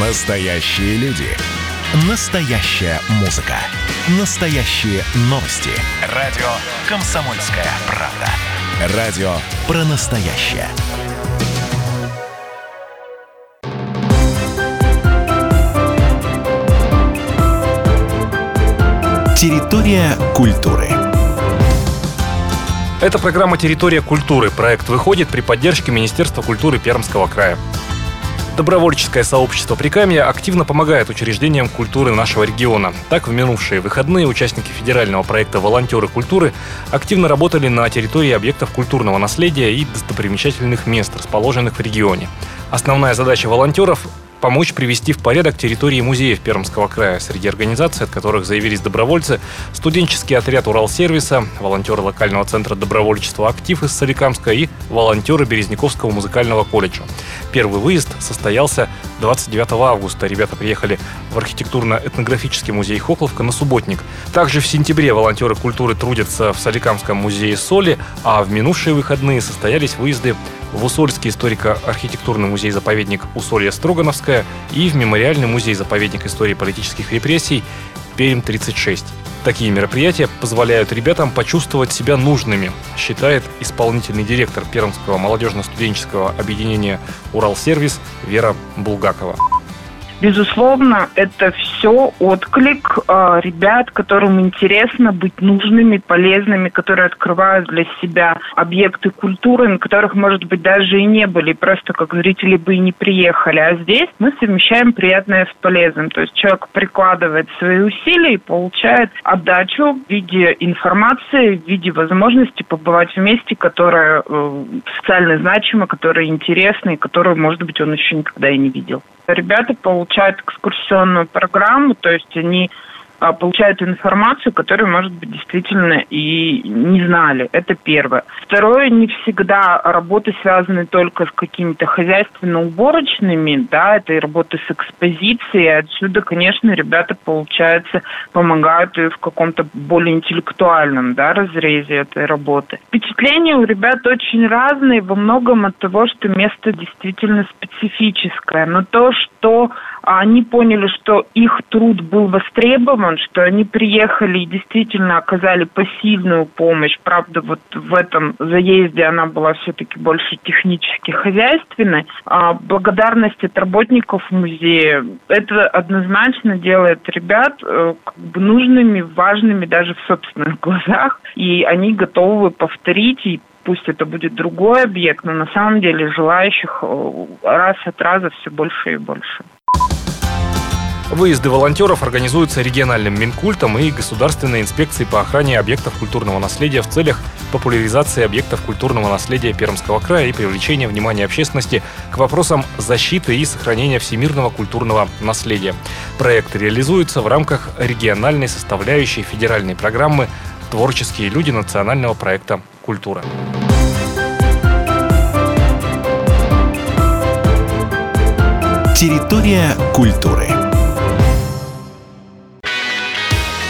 Настоящие люди. Настоящая музыка. Настоящие новости. Радио «Комсомольская правда». Радио про настоящее. Территория культуры. Это программа «Территория культуры». Проект выходит при поддержке Министерства культуры Пермского края. Добровольческое сообщество Прикамья активно помогает учреждениям культуры нашего региона. Так, в минувшие выходные участники федерального проекта «Волонтеры культуры» активно работали на территории объектов культурного наследия и достопримечательных мест, расположенных в регионе. Основная задача волонтеров помочь привести в порядок территории музеев Пермского края. Среди организаций, от которых заявились добровольцы, студенческий отряд Уралсервиса, волонтеры локального центра добровольчества «Актив» из Соликамска и волонтеры Березняковского музыкального колледжа. Первый выезд состоялся 29 августа. Ребята приехали в архитектурно-этнографический музей Хохловка на субботник. Также в сентябре волонтеры культуры трудятся в Соликамском музее соли, а в минувшие выходные состоялись выезды в Усольский историко-архитектурный музей-заповедник Усолье-Строгановская и в Мемориальный музей-заповедник истории политических репрессий Перм-36. Такие мероприятия позволяют ребятам почувствовать себя нужными, считает исполнительный директор Пермского молодежно-студенческого объединения «Уралсервис» Вера Булгакова. Безусловно, это все отклик э, ребят, которым интересно быть нужными, полезными, которые открывают для себя объекты культуры, на которых, может быть, даже и не были, просто как зрители бы и не приехали. А здесь мы совмещаем приятное с полезным. То есть человек прикладывает свои усилия и получает отдачу в виде информации, в виде возможности побывать в месте, которое э, социально значимо, которое интересно и которое, может быть, он еще никогда и не видел. Ребята получают экскурсионную программу, то есть они получают информацию, которую, может быть, действительно и не знали. Это первое. Второе, не всегда работы связаны только с какими-то хозяйственно-уборочными, да, это и работы с экспозицией. Отсюда, конечно, ребята, получается, помогают и в каком-то более интеллектуальном, да, разрезе этой работы. Впечатления у ребят очень разные, во многом от того, что место действительно специфическое. Но то, что они поняли, что их труд был востребован, что они приехали и действительно оказали посильную помощь. Правда, вот в этом заезде она была все-таки больше технически хозяйственной. А благодарность от работников музея, это однозначно делает ребят э, как бы нужными, важными даже в собственных глазах. И они готовы повторить и пусть это будет другой объект, но на самом деле желающих э, раз от раза все больше и больше. Выезды волонтеров организуются региональным Минкультом и Государственной инспекцией по охране объектов культурного наследия в целях популяризации объектов культурного наследия Пермского края и привлечения внимания общественности к вопросам защиты и сохранения всемирного культурного наследия. Проект реализуется в рамках региональной составляющей федеральной программы «Творческие люди» национального проекта «Культура». Территория культуры.